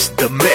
The. Man.